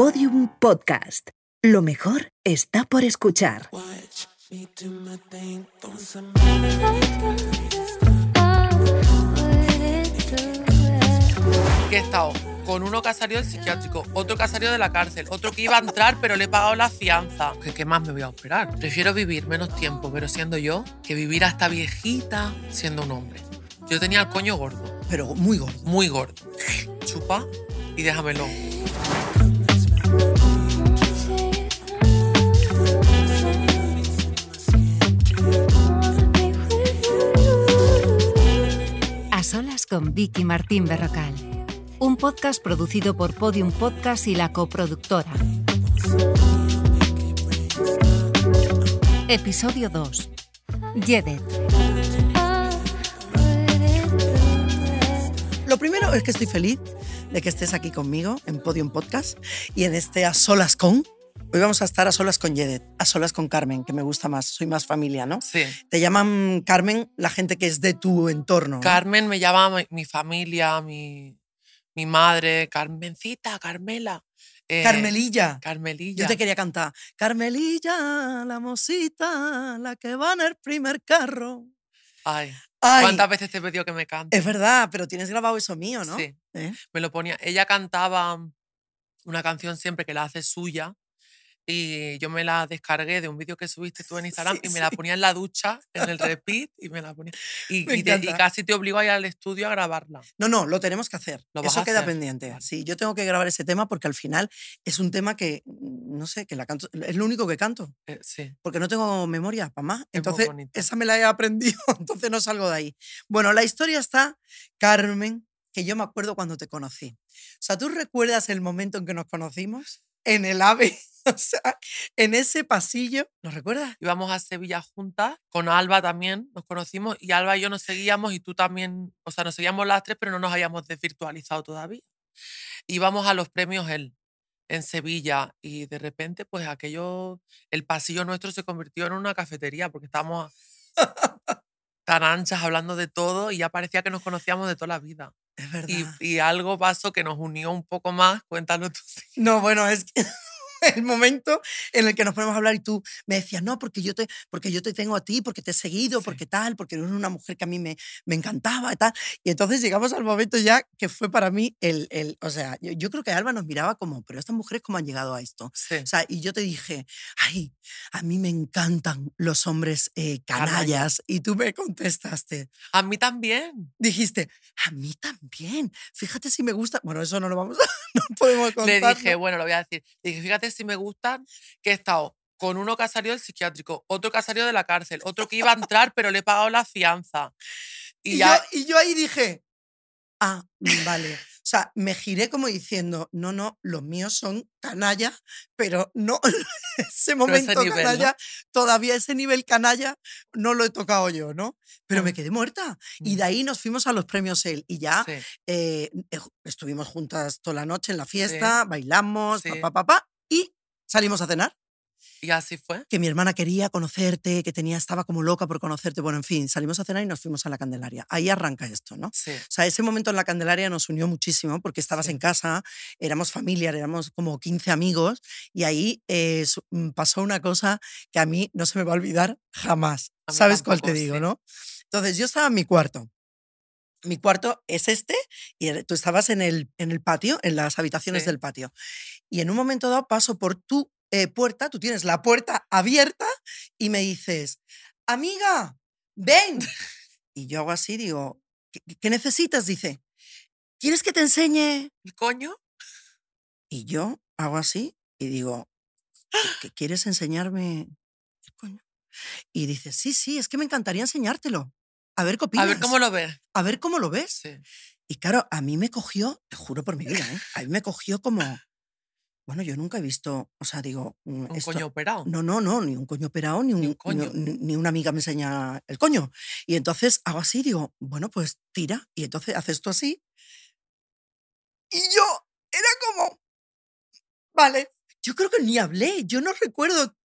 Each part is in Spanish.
Podium Podcast. Lo mejor está por escuchar. que he estado con uno que ha salido del psiquiátrico, otro que ha salido de la cárcel, otro que iba a entrar pero le he pagado la fianza. ¿Qué, qué más me voy a esperar? Prefiero vivir menos tiempo pero siendo yo que vivir hasta viejita siendo un hombre. Yo tenía el coño gordo, Pero muy gordo. muy gordo. Chupa y déjamelo. A solas con Vicky Martín Berrocal. Un podcast producido por Podium Podcast y la coproductora. Episodio 2. Yedet. Lo primero es que estoy feliz de que estés aquí conmigo en Podium Podcast y en este A Solas con. Hoy vamos a estar a solas con Yedet, a solas con Carmen, que me gusta más, soy más familia, ¿no? Sí. Te llaman Carmen la gente que es de tu entorno. ¿no? Carmen me llama mi, mi familia, mi, mi madre, Carmencita, Carmela. eh, Carmelilla. Carmelilla. Yo te quería cantar. Carmelilla, la mosita, la que va en el primer carro. Ay, Ay, ¿cuántas veces te he pedido que me cante? es verdad, pero tienes grabado eso mío, ¿no? Sí. ¿Eh? me lo ponía. Ella cantaba una canción siempre que la hace suya y yo me la descargué de un vídeo que subiste tú en Instagram Sí, y me la sí. ponía en la ducha, en el repeat y me la ponía. Y, y te- y casi te obligo a ir al estudio a grabarla. No, no, lo tenemos que hacer. ¿Lo Eso queda hacer? pendiente. Sí, yo tengo que grabar ese tema porque al final es un tema que, mm, no sé, que la canto, es lo único que canto, Eh, sí. porque no tengo memoria para más. muy Entonces, esa me la he aprendido, entonces no salgo de ahí. Bueno, la historia está, Carmen, que yo me acuerdo cuando te conocí. O sea, ¿tú recuerdas el momento en que nos conocimos? En el AVE, o sea, en ese pasillo, ¿lo recuerdas? Íbamos a Sevilla juntas, con Alba también nos conocimos y Alba y yo nos seguíamos y tú también, o sea, nos seguíamos las tres, pero no nos habíamos desvirtualizado todavía. Íbamos a los premios él en Sevilla y de repente pues aquello, el pasillo nuestro se convirtió en una cafetería porque estábamos tan anchas hablando de todo y ya parecía que nos conocíamos de toda la vida. Es verdad. Y, y algo pasó que nos unió un poco más, cuéntalo tú. No, bueno, es que el momento en el que nos ponemos a hablar y tú me decías, no, porque yo te, porque yo te tengo a ti, porque te he seguido, Sí. porque tal, porque eres una mujer que a mí me, me encantaba y tal. Y entonces llegamos al momento ya que fue para mí el, el o sea, yo, yo creo que Alba nos miraba como, pero estas mujeres cómo han llegado a esto. Sí. O sea, y yo te dije, ay, a mí me encantan los hombres eh, Canallas. Y tú me contestaste, A mí también. dijiste, a mí también. Fíjate si me gusta. Bueno, eso no lo vamos a, no podemos contar. Le dije, bueno, lo voy a decir. Le dije, fíjate si me gustan que he estado con uno que ha salido del psiquiátrico, otro que ha salido de la cárcel, otro que iba a entrar pero le he pagado la fianza. Y, Y, ya, yo, y yo ahí dije, ah, vale. O sea, me giré como diciendo, no, no, los míos son canalla, pero no, ese momento nivel, ¿no? canalla, todavía ese nivel canalla no lo he tocado yo, ¿no? Pero me Mm. quedé muerta. Y Mm. de ahí nos fuimos a los premios él. Y ya sí, eh, eh, estuvimos juntas toda la noche en la fiesta, bailamos, Sí. papá, papá, y salimos a cenar y así fue. que mi hermana quería conocerte, que tenía, estaba como loca por conocerte. Bueno, en fin, salimos a cenar y nos fuimos a la Candelaria. Ahí arranca esto, ¿no? Sí, O sea, ese momento en la Candelaria nos unió muchísimo porque estabas Sí. en casa, éramos familia, éramos como 15 amigos y ahí eh, mm, pasó una cosa que a mí no se me va a olvidar jamás. A ¿Sabes cuál te digo, sí. no? Entonces yo estaba en mi cuarto. Mi cuarto es este y tú estabas en el, en el patio, en las habitaciones Sí. del patio. Y en un momento dado paso por tu eh, puerta, tú tienes la puerta abierta y me dices, amiga, ven. y yo hago así, digo, ¿qué, qué necesitas? Dice, ¿quieres que te enseñe? ¿el coño? Y yo hago así y digo, ¿qué, qué quieres enseñarme? el coño?". Y dice, sí, sí, es que me encantaría enseñártelo. A ver qué opinas. A ver cómo lo ves. A ver cómo lo ves. Sí. Y claro, a mí me cogió, te juro por mi vida, ¿eh? a mí me cogió como, bueno, yo nunca he visto, o sea, digo, mm, Un esto- coño operado. no, no, no, ni un coño operado, ni, un, Ni un coño. Ni, ni una amiga me enseña el coño. Y entonces hago así, digo, bueno, pues tira. Y entonces haces esto así. Y yo era como, vale, yo creo que ni hablé, yo no recuerdo.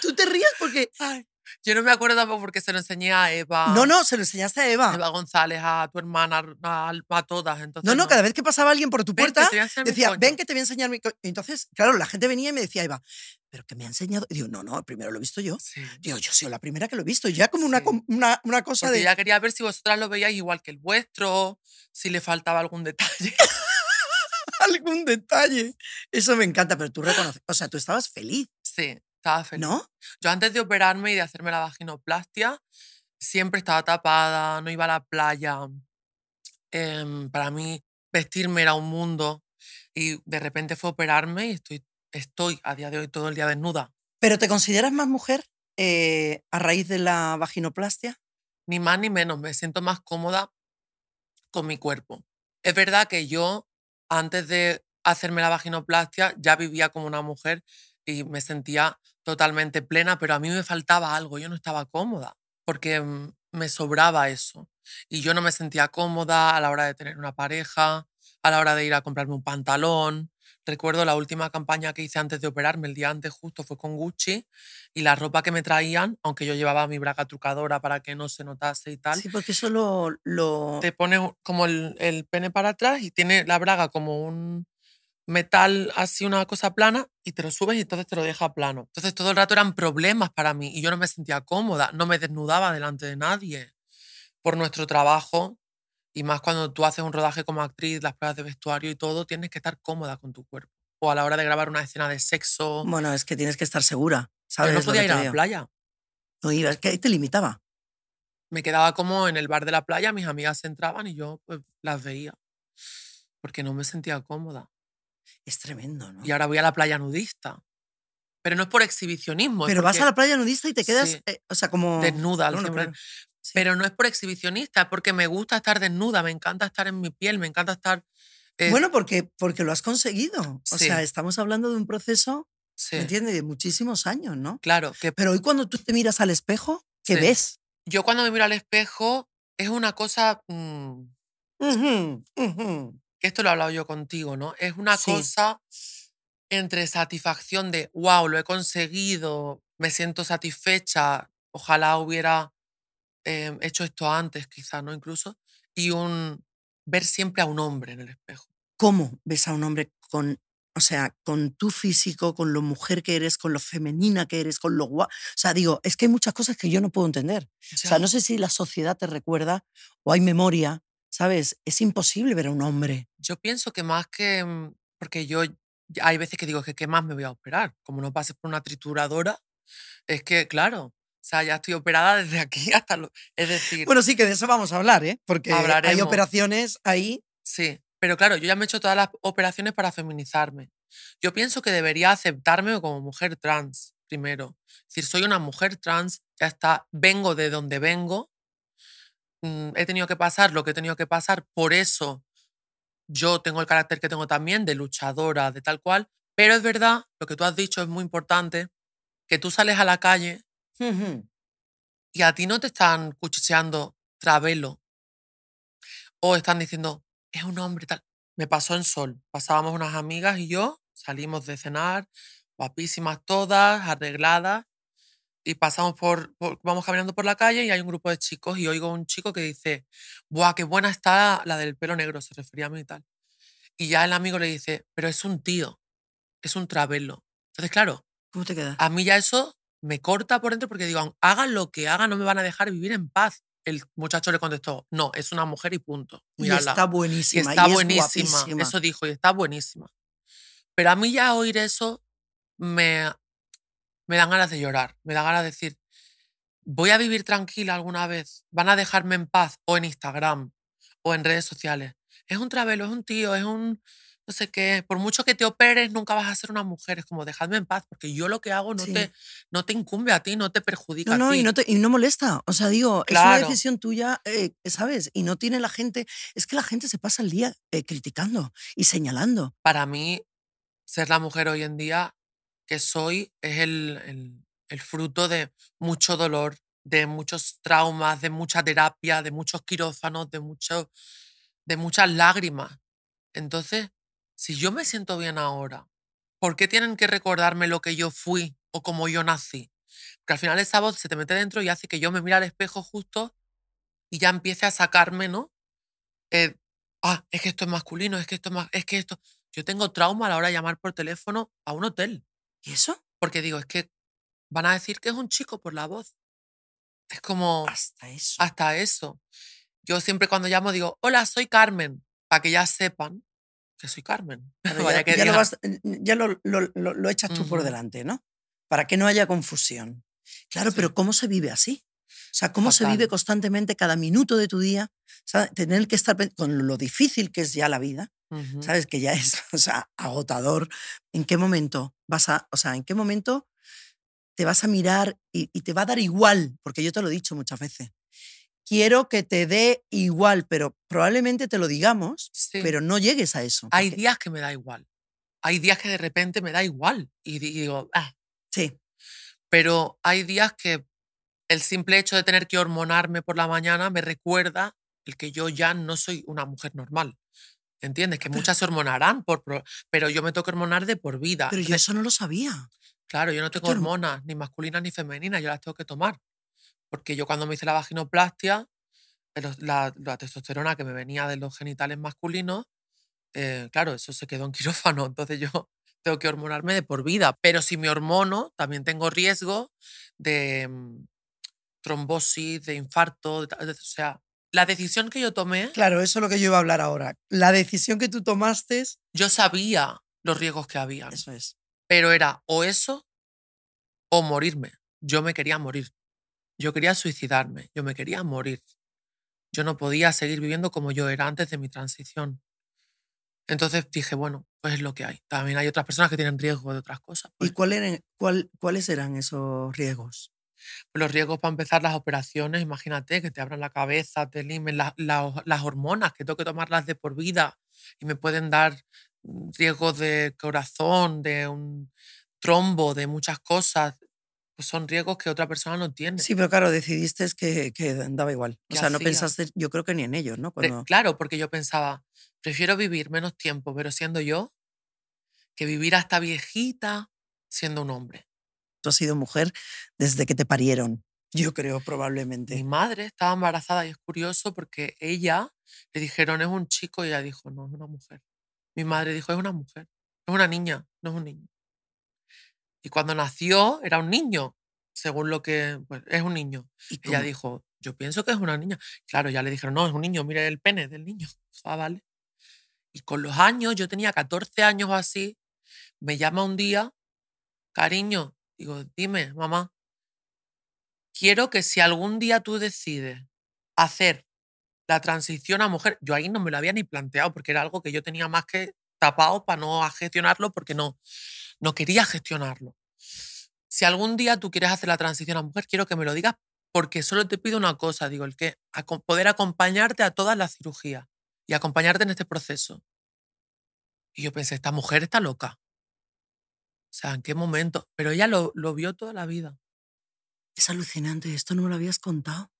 Tú te ríes porque Ay, Yo no me acuerdo tampoco porque se lo enseñé a Eva. No, no, se lo enseñaste a Eva. Eva González, a tu hermana, a, a todas. Entonces, No, no, cada vez que pasaba alguien por tu Ven, puerta, mi decía, ven que te voy a enseñar mi... co-". Y entonces, claro, la gente venía y me decía, Eva, ¿pero que me ha enseñado? Y digo, no, no, primero lo he visto yo. Sí. Digo, yo soy la primera que lo he visto. Y ya como una, Sí. com- una, una cosa Porque de... ya quería ver si vosotras lo veíais igual que el vuestro, si le faltaba algún detalle. algún detalle. Eso me encanta, pero tú reconoces, o sea, tú estabas feliz, Sí, estaba feliz. ¿no? Yo antes de operarme y de hacerme la vaginoplastia, siempre estaba tapada, no iba a la playa. Em, para mí, vestirme era un mundo. Y de repente fue operarme y estoy, estoy a día de hoy todo el día desnuda. Pero ¿te consideras más mujer eh, a raíz de la vaginoplastia? Ni más ni menos, me siento más cómoda con mi cuerpo. Es verdad que yo, antes de hacerme la vaginoplastia, ya vivía como una mujer y me sentía totalmente plena, pero a mí me faltaba algo, yo no estaba cómoda, porque mm, me sobraba eso. Y yo no me sentía cómoda a la hora de tener una pareja, a la hora de ir a comprarme un pantalón. Recuerdo la última campaña que hice antes de operarme, el día antes justo fue con Gucci, y la ropa que me traían, aunque yo llevaba mi braga trucadora para que no se notase y tal, Sí, porque eso lo... lo- te pone como el, el pene para atrás y tiene la braga como un metal así, una cosa plana, y te lo subes y entonces te lo deja plano. Entonces todo el rato eran problemas para mí y yo no me sentía cómoda, no me desnudaba delante de nadie por nuestro trabajo. Y más cuando tú haces un rodaje como actriz, las pruebas de vestuario y todo, tienes que estar cómoda con tu cuerpo. O a la hora de grabar una escena de sexo. Bueno, es que tienes que estar segura, ¿sabes? Pero no podía ir a la playa. No ibas, que ahí te limitaba. me quedaba como en el bar de la playa, mis amigas entraban y yo pues las veía, porque no me sentía cómoda. Es tremendo, ¿no? Y ahora voy a la playa nudista. Pero no es por exhibicionismo, Pero vas a la playa nudista y te quedas, Sí. eh, o sea, como... desnuda al Bueno, 100%. claro. Sí. Pero no es por exhibicionista, es porque me gusta estar desnuda, me encanta estar en mi piel, me encanta estar... eh, Bueno, porque, porque lo has conseguido. O Sí. sea, estamos hablando de un proceso, ¿me entiendes? De muchísimos años, ¿no? claro, que Pero hoy cuando tú te miras al espejo, ¿qué ves? yo cuando me miro al espejo es una cosa... mm. Que esto lo he hablado yo contigo, ¿no? Es una Sí. cosa entre satisfacción de, wow, lo he conseguido, me siento satisfecha, ojalá hubiera eh, hecho esto antes, quizá, ¿no? Incluso, y un ver siempre a un hombre en el espejo. ¿Cómo ves a un hombre con, o sea, con tu físico, con lo mujer que eres, con lo femenina que eres, con lo guapa? O sea, digo, es que hay muchas cosas que yo no puedo entender. O sea, no sé si la sociedad te recuerda o hay memoria, ¿sabes? Es imposible ver a un hombre. Yo pienso que más que, mm, porque yo, hay veces que digo que qué más me voy a operar, como no pases por una trituradora, es que, claro, o sea, ya estoy operada desde aquí hasta lo... Es decir, Bueno, sí que de eso vamos a hablar, ¿eh? Porque hay operaciones ahí. Sí, pero claro, yo ya me he hecho todas las operaciones para feminizarme. Yo pienso que debería aceptarme como mujer trans primero. Es decir, soy una mujer trans, ya está, vengo de donde vengo, he tenido que pasar lo que he tenido que pasar, por eso yo tengo el carácter que tengo también de luchadora, de tal cual, pero es verdad, lo que tú has dicho es muy importante, que tú sales a la calle y a ti no te están cuchicheando travelo o están diciendo, es un hombre tal. Me pasó en Sol. Pasábamos unas amigas y yo, salimos de cenar, guapísimas todas, arregladas, y pasamos por, por- vamos caminando por la calle y hay un grupo de chicos y oigo a un chico que dice, ¡buah, qué buena está la del pelo negro! Se refería a mí y tal. Y ya el amigo le dice, pero es un tío, es un travelo. Entonces, claro, ¿Cómo te quedas? a mí ya eso me corta por dentro porque digo, "Aun- hagan lo que hagan, no me van a dejar vivir en paz. El muchacho le contestó, no, es una mujer y punto. y Mírala". está Y buenísima. está y buenísima. Eso dijo, y está buenísima. Pero a mí ya oír eso me, me dan ganas de llorar. Me da ganas de decir, voy a vivir tranquila alguna vez. Van a dejarme en paz o en Instagram o en redes sociales. Es un travelo, es un tío, es un no sé qué. Por mucho que te operes, nunca vas a ser una mujer. Es como, dejadme en paz, porque yo lo que hago no, Sí. te, no te incumbe a ti, no te perjudica No, no, a ti. y no, te- y no molesta. O sea, digo, es una decisión tuya, eh, ¿sabes? Y no tiene la gente. Es que la gente se pasa el día eh, criticando y señalando. para mí, ser la mujer hoy en día que soy es el, el- fruto de mucho dolor, de muchos traumas, de mucha terapia, de muchos quirófanos, de, mucho, de muchas lágrimas. Entonces, si yo me siento bien ahora, ¿por qué tienen que recordarme lo que yo fui o cómo yo nací? Porque al final esa voz se te mete dentro y hace que yo me mire al espejo justo y ya empiece a sacarme, ¿no? Eh, ah, es que esto es masculino, es que esto es más, es que esto. Yo tengo trauma a la hora de llamar por teléfono a un hotel. ¿Y eso? Porque digo, es que van a decir que es un chico por la voz. Es como Hasta eso. hasta eso. Yo siempre cuando llamo digo, hola, soy Carmen, para que ya sepan que soy Carmen. Vaya ya que ya lo, vas- ya lo- lo- echas tú por delante, ¿no? Para que no haya confusión. Claro, Sí. pero ¿cómo se vive así? O sea, ¿cómo se vive constantemente cada minuto de tu día? Sea, tener que estar con lo difícil que es ya la vida. ¿sabes? Que ya es o sea, agotador. ¿En qué momento vas a, o sea, en qué momento te vas a mirar y, y te va a dar igual? Porque yo te lo he dicho muchas veces. Quiero que te dé igual, pero probablemente te lo digamos, Sí. pero no llegues a eso. Hay días que me da igual. Hay días que de repente me da igual y di- digo, ah, Sí, pero hay días que el simple hecho de tener que hormonarme por la mañana me recuerda el que yo ya no soy una mujer normal. ¿Entiendes? Que muchas se hormonarán, por, pero yo me tengo que hormonar de por vida. pero yo eso no lo sabía. Claro, yo no ¿Tú tengo te horm- hormonas, ni masculinas ni femeninas, yo las tengo que tomar. Porque yo cuando me hice la vaginoplastia, la, la testosterona que me venía de los genitales masculinos, eh, claro, eso se quedó en quirófano, entonces yo tengo que hormonarme de por vida. Pero si me hormono, también tengo riesgo de mm, trombosis, de infarto, o sea, la decisión que yo tomé, Claro, eso es lo que yo iba a hablar ahora. La decisión que tú tomaste, yo sabía los riesgos que había, eso es. pero era o eso o morirme. Yo me quería morir. Yo quería suicidarme. Yo me quería morir. Yo no podía seguir viviendo como yo era antes de mi transición. Entonces dije, bueno, pues es lo que hay. También hay otras personas que tienen riesgo de otras cosas. ¿Y pues. cuál eran- cuál- cuáles eran esos riesgos? Los riesgos para empezar las operaciones, imagínate que te abran la cabeza, te limen la- la- las hormonas, que tengo que tomarlas de por vida y me pueden dar mm, riesgos de corazón, de un trombo, de muchas cosas. Pues son riesgos que otra persona no tiene. Sí, pero claro, decidiste que, que daba igual. O ¿Qué sea, no pensaste, yo creo que ni en ellos, ¿no? Cuando, Claro, porque yo pensaba, prefiero vivir menos tiempo, pero siendo yo, que vivir hasta viejita siendo un hombre. Tú has sido mujer desde que te parieron, yo creo, Mi probablemente. madre estaba embarazada y es curioso porque ella le dijeron es un chico y ella dijo no, es una mujer. Mi madre dijo es una mujer, es una niña, no es un niño. Y cuando nació era un niño, según lo que pues, es un niño. ¿Y Ella dijo, yo pienso que es una niña. Claro, ya le dijeron, no, es un niño, mire el pene del niño. Ah, vale. Y con los años, yo tenía 14 años o así, me llama un día, cariño, digo, dime, mamá, quiero que si algún día tú decides hacer la transición a mujer, yo ahí no me lo había ni planteado porque era algo que yo tenía más que tapado para no gestionarlo porque no, no quería gestionarlo. Si algún día tú quieres hacer la transición a mujer, quiero que me lo digas porque solo te pido una cosa, digo, el que poder acompañarte a todas las cirugías y acompañarte en este proceso. Y yo pensé, esta mujer está loca. O sea, ¿en qué momento? Pero ella lo, lo vio toda la vida. Es alucinante, esto no me lo habías contado.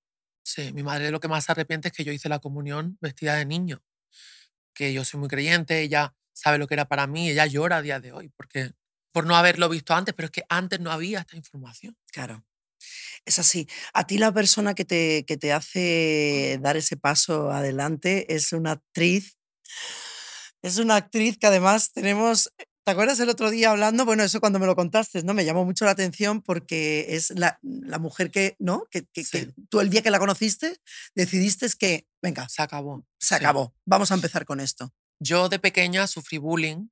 Sí, mi madre lo que más se arrepiente es que yo hice la comunión vestida de niño. Que yo soy muy creyente, ella sabe lo que era para mí, ella llora a día de hoy, porque por no haberlo visto antes, pero es que antes no había esta información. Claro. Es así. A ti la persona que te, que te hace dar ese paso adelante es una actriz. Es una actriz que además tenemos... ¿Te acuerdas el otro día hablando? Bueno, eso cuando me lo contaste, ¿no? Me llamó mucho la atención porque es la, la mujer que, ¿no? Que, que- que Sí. tú el día que la conociste decidiste que, venga, Se acabó. se Sí. acabó, vamos a empezar con esto. Yo de pequeña sufrí bullying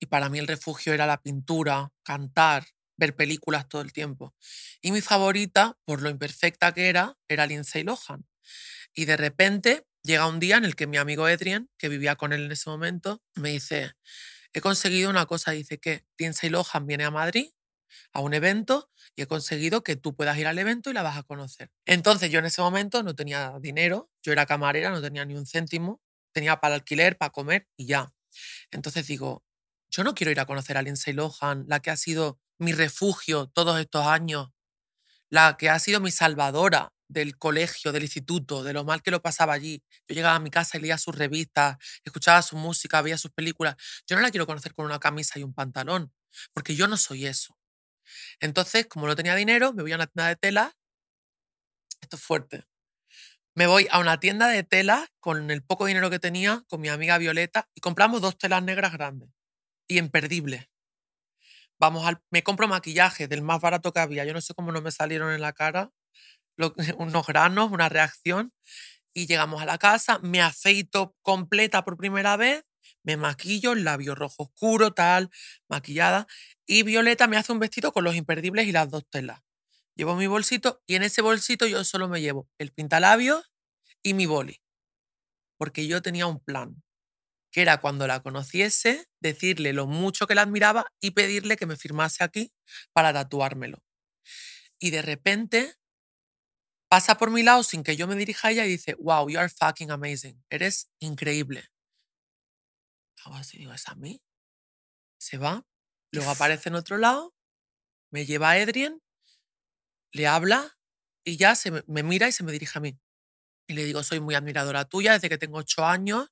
y para mí el refugio era la pintura, cantar, ver películas todo el tiempo. Y mi favorita, por lo imperfecta que era, era Lindsay Lohan. Y de repente llega un día en el que mi amigo Adrian, que vivía con él en ese momento, me dice, he conseguido una cosa, dice que Lindsay Lohan viene a Madrid a un evento y he conseguido que tú puedas ir al evento y la vas a conocer. Entonces yo en ese momento no tenía dinero, yo era camarera, no tenía ni un céntimo, tenía para alquiler, para comer y ya. Entonces digo, yo no quiero ir a conocer a Lindsay Lohan, la que ha sido mi refugio todos estos años, la que ha sido mi salvadora del colegio, del instituto, de lo mal que lo pasaba allí. Yo llegaba a mi casa y leía sus revistas, escuchaba su música, veía sus películas. Yo no la quiero conocer con una camisa y un pantalón, porque yo no soy eso. Entonces, como no tenía dinero, me voy a una tienda de tela. Esto es fuerte. Me voy a una tienda de tela con el poco dinero que tenía, con mi amiga Violeta, y compramos dos telas negras grandes y imperdibles. Vamos al, me compro maquillaje del más barato que había. Yo no sé cómo no me salieron en la cara lo- unos granos, una reacción. Y llegamos a la casa, me afeito completa por primera vez, me maquillo, labio rojo oscuro, tal, maquillada. Y Violeta me hace un vestido con los imperdibles y las dos telas. Llevo mi bolsito y en ese bolsito yo solo me llevo el pintalabios y mi boli. Porque yo tenía un plan, que era cuando la conociese, decirle lo mucho que la admiraba y pedirle que me firmase aquí para tatuármelo. Y de repente pasa por mi lado sin que yo me dirija a ella y dice, wow, you are fucking amazing, eres increíble. Hago así, digo, ¿es a mí? Se va, luego aparece en otro lado, me lleva a Edrien, le habla y ya se me, me mira y se me dirige a mí. Y le digo, soy muy admiradora tuya desde que tengo ocho años,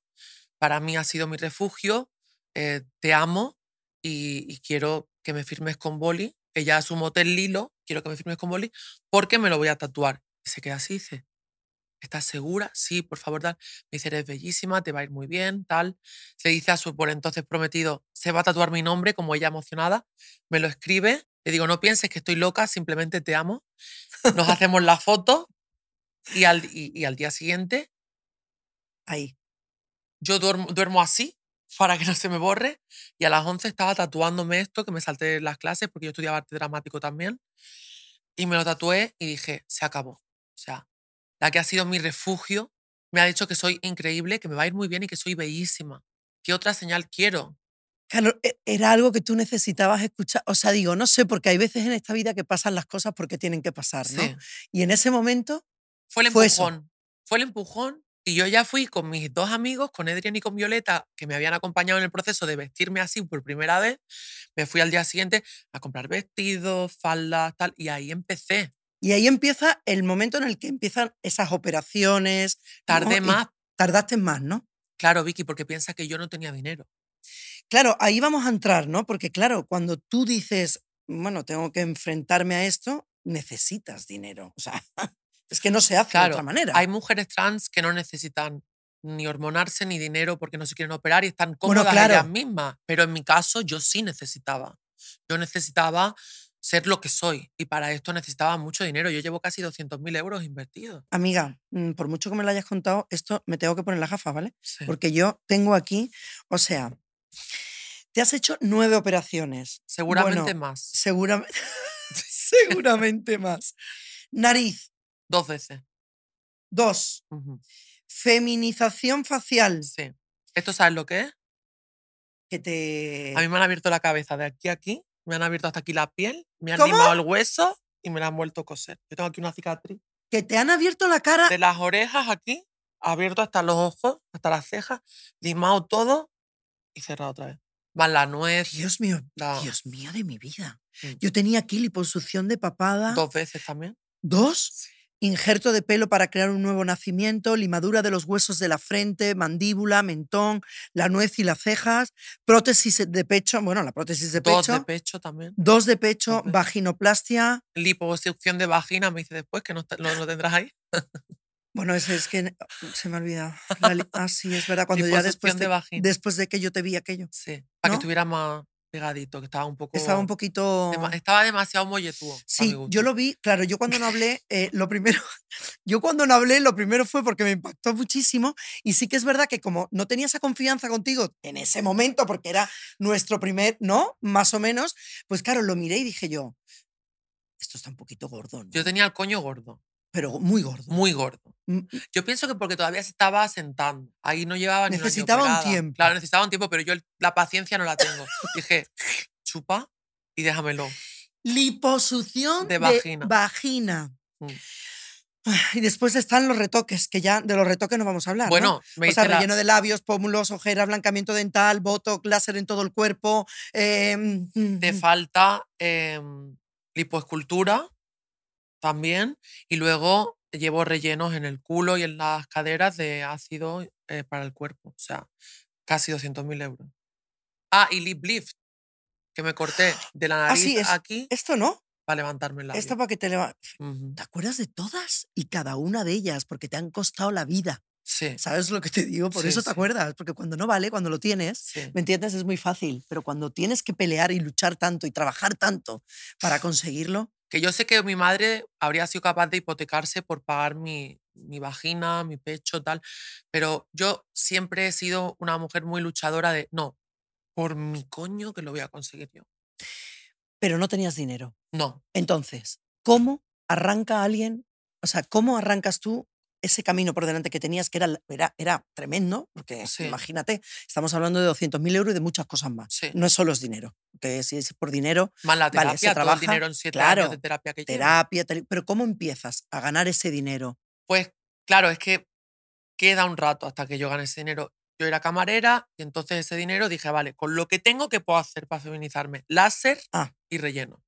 para mí has sido mi refugio, eh, te amo y, y quiero que me firmes con boli. Ella es un motel Lilo, quiero que me firmes con boli porque me lo voy a tatuar. Se queda así, dice, ¿estás segura? Sí, por favor, tal. Me dice, eres bellísima, te va a ir muy bien, tal. Le dice a su por entonces prometido, se va a tatuar mi nombre, como ella emocionada. Me lo escribe. Le digo, no pienses que estoy loca, simplemente te amo. Nos hacemos la foto y al, y- al día siguiente Ahí. yo duermo, duermo así para que no se me borre y a las 11 estaba tatuándome esto que me salté las clases porque yo estudiaba arte dramático también y me lo tatué y dije, se acabó. O sea, la que ha sido mi refugio me ha dicho que soy increíble, que me va a ir muy bien y que soy bellísima. ¿Qué otra señal quiero? Claro, e- era algo que tú necesitabas escuchar. O sea, digo, no sé, porque hay veces en esta vida que pasan las cosas porque tienen que pasar, ¿no? Sí. Y en ese momento, Fue el empujón. Fue el empujón. Y yo ya fui con mis dos amigos, con Edrian y con Violeta, que me habían acompañado en el proceso de vestirme así por primera vez. Me fui al día siguiente a comprar vestidos, faldas, tal. Y ahí empecé. Y ahí empieza el momento en el que empiezan esas operaciones. ¿no? Tardé Y más, Tardaste más, ¿no? claro, Vicky, porque piensa que yo no tenía dinero. Claro, ahí vamos a entrar, ¿no? Porque claro, cuando tú dices, bueno, tengo que enfrentarme a esto, necesitas dinero. O sea, es que no se hace de Claro, otra manera. hay mujeres trans que no necesitan ni hormonarse ni dinero porque no se quieren operar y están Bueno, cómodas claro. ellas mismas. Pero en mi caso, yo sí necesitaba. Yo necesitaba ser lo que soy y para esto necesitaba mucho dinero. Yo llevo casi 200.000 euros invertidos. Amiga, mm, por mucho que me lo hayas contado, esto me tengo que poner las gafas, ¿vale? Sí. Porque yo tengo aquí, o sea, te has hecho nueve operaciones. Seguramente Bueno, más. Seguramente, seguramente más. Nariz, Dos veces. dos. Feminización facial, Sí. ¿Esto sabes lo que es? que te... A mí me han abierto la cabeza de aquí a aquí, me han abierto hasta aquí la piel, me han ¿Cómo? limado el hueso y me la han vuelto a coser. Yo tengo aquí una cicatriz. Que te han abierto la cara. De las orejas aquí, abierto hasta los ojos, hasta las cejas, limado todo y cerrado otra vez. Más la nuez, Dios mío, la- Dios mío de mi vida. Mm. Yo tenía aquí liposucción de papada. dos veces también. Dos. Injerto de pelo para crear un nuevo nacimiento, limadura de los huesos de la frente, mandíbula, mentón, la nuez y las cejas, prótesis de pecho, bueno, la prótesis de Dos pecho, de pecho también. dos de pecho, Dos vaginoplastia. Liposucción de vagina, me dice después que no, lo tendrás ahí. Bueno, ese es que se me ha olvidado. La ah, sí, es verdad, cuando ya después de después de que yo te vi aquello. Sí, para ¿No? que estuviera más pegadito, que estaba un poco... Estaba un poquito... dema- estaba demasiado molletudo. Sí, yo lo vi, claro, yo cuando no hablé, eh, lo primero, yo cuando no hablé, lo primero fue porque me impactó muchísimo y sí que es verdad que como no tenía esa confianza contigo en ese momento, porque era nuestro primer, ¿no? Más o menos, pues claro, lo miré y dije yo, esto está un poquito gordo, ¿no? Yo tenía el coño gordo, Pero muy gordo. muy gordo. Mm, Yo pienso que porque todavía se estaba asentando. Ahí no llevaba ni Necesitaba un tiempo. Claro, necesitaba un tiempo, pero yo la paciencia no la tengo. Dije, chupa y déjamelo. Liposucción De vagina. vagina. Mm. Y después están los retoques, que ya de los retoques no vamos a hablar. ¿no? Bueno, me O sea, la- relleno de labios, pómulos, ojeras, blancamiento dental, botox, láser en todo el cuerpo. em, te falta em, lipoescultura también. Y luego llevo rellenos en el culo y en las caderas de ácido eh, para el cuerpo. O sea, casi 200.000 euros. Ah, y lip lift, que me corté de la Ah, nariz sí, es- aquí Esto no. para levantarme la Esto para que te leva- Ujú. ¿Te acuerdas de todas y cada una de ellas? Porque te han costado la vida. Sí, ¿Sabes lo que te digo? Por Sí, eso te sí. acuerdas. Porque cuando no vale, cuando lo tienes, sí. ¿me entiendes? Es muy fácil. Pero cuando tienes que pelear y luchar tanto y trabajar tanto para conseguirlo, Que yo sé que mi madre habría sido capaz de hipotecarse por pagar mi, mi vagina, mi pecho, tal. Pero yo siempre he sido una mujer muy luchadora de, no, por mi coño que lo voy a conseguir yo. pero no tenías dinero. No, Entonces, ¿cómo arranca alguien? O sea, ¿cómo arrancas tú ese camino por delante que tenías, que era, era, era tremendo? Porque Sí. imagínate, estamos hablando de 200.000 euros y de muchas cosas más. Sí. No es solo es dinero. Que si es por dinero, más la Vale, se terapia, todo el trabaja, dinero en siete claro, años de terapia que terapia, pero ¿cómo empiezas a ganar ese dinero? Pues claro, es que queda un rato hasta que yo gane ese dinero. Yo era camarera y entonces ese dinero dije, vale, con lo que tengo, ¿qué puedo hacer para feminizarme? Láser Ah. y relleno.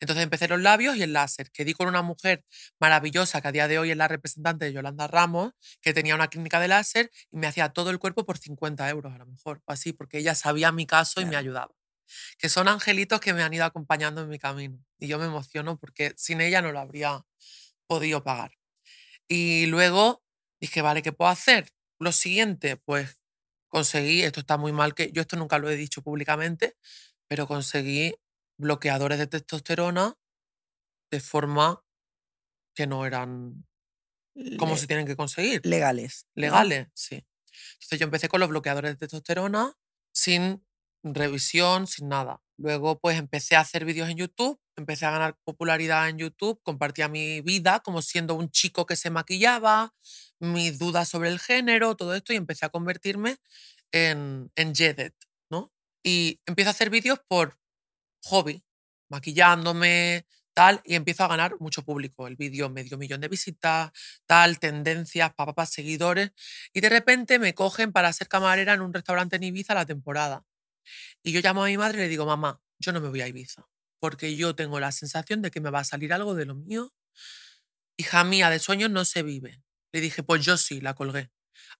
Entonces empecé los labios y el láser, que di con una mujer maravillosa que a día de hoy es la representante de Yolanda Ramos, que tenía una clínica de láser y me hacía todo el cuerpo por 50 euros a lo mejor, o así, porque ella sabía mi caso y me ayudaba. Que son angelitos que me han ido acompañando en mi camino. Y yo me emociono porque sin ella no lo habría podido pagar. Y luego dije, vale, ¿qué puedo hacer? Lo siguiente, pues conseguí, esto está muy mal, que yo esto nunca lo he dicho públicamente, pero conseguí bloqueadores de testosterona de forma que no eran como Le- se tienen que conseguir. legales. ¿no? Legales, sí. Entonces yo empecé con los bloqueadores de testosterona sin revisión, sin nada. Luego pues empecé a hacer vídeos en YouTube, empecé a ganar popularidad en YouTube, compartía mi vida como siendo un chico que se maquillaba, mis dudas sobre el género, todo esto y empecé a convertirme en, en Jedet, ¿no? Y empiezo a hacer vídeos por hobby, maquillándome, tal, y empiezo a ganar mucho público. El vídeo medio millón de visitas, tal, tendencias, papás, seguidores. Y de repente me cogen para ser camarera en un restaurante en Ibiza la temporada. Y yo llamo a mi madre y le digo, mamá, yo no me voy a Ibiza, porque yo tengo la sensación de que me va a salir algo de lo mío. Hija mía, de sueños no se vive. Le dije, pues yo sí, la colgué.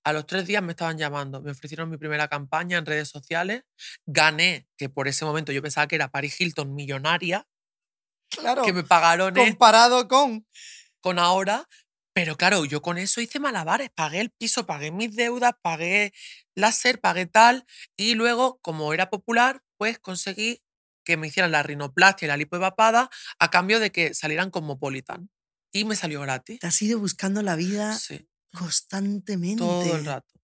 A los tres días me estaban llamando, me ofrecieron mi primera campaña en redes sociales, gané, que por ese momento yo pensaba que era Paris Hilton millonaria, Claro. que me pagaron esto Comparado con. con ahora, pero claro, yo con eso hice malabares, pagué el piso, pagué mis deudas, pagué láser, pagué tal, y luego, como era popular, pues conseguí que me hicieran la rinoplastia y la lipoevapada a cambio de que salieran cosmopolitan. Y me salió gratis. Te has ido buscando la vida Sí, constantemente. todo el rato.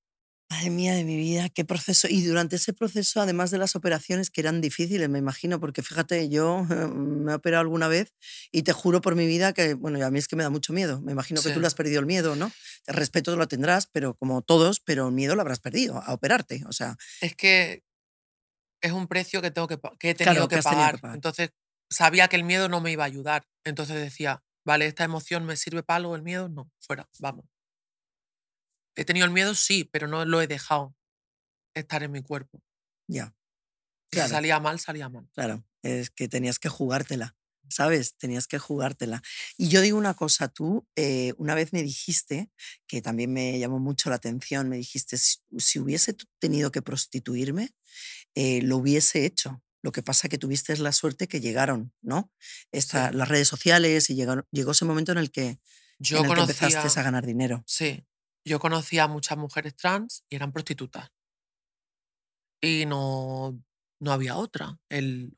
Madre mía de mi vida, qué proceso. Y durante ese proceso, además de las operaciones que eran difíciles, me imagino, porque fíjate, yo eh, me he operado alguna vez y te juro por mi vida que, bueno, a mí es que me da mucho miedo. Me imagino que tú Sí. le has perdido el miedo, ¿no? El respeto lo tendrás, pero como todos, pero el miedo lo habrás perdido a operarte. O sea, Es que es un precio que, tengo que, que he Claro, tenido que que has tenido que pagar. Entonces, sabía que el miedo no me iba a ayudar. Entonces decía, vale, esta emoción me sirve para algo, el miedo no, fuera, vamos. He tenido el miedo, sí, pero no lo he dejado estar en mi cuerpo. ya, Claro. Si salía mal, salía mal. claro, es que tenías que jugártela. ¿Sabes? Tenías que jugártela. Y yo digo una cosa, tú eh, una vez me dijiste, que también me llamó mucho la atención, me dijiste, si, si hubiese tenido que prostituirme, eh, lo hubiese hecho. Lo que pasa que tuviste la suerte que llegaron, ¿no? Esta, Sí. Las redes sociales y llegaron- llegó ese momento en el que, Yo en el que empezaste a ganar dinero. sí, yo conocía a muchas mujeres trans y eran prostitutas. Y no, no había otra. El,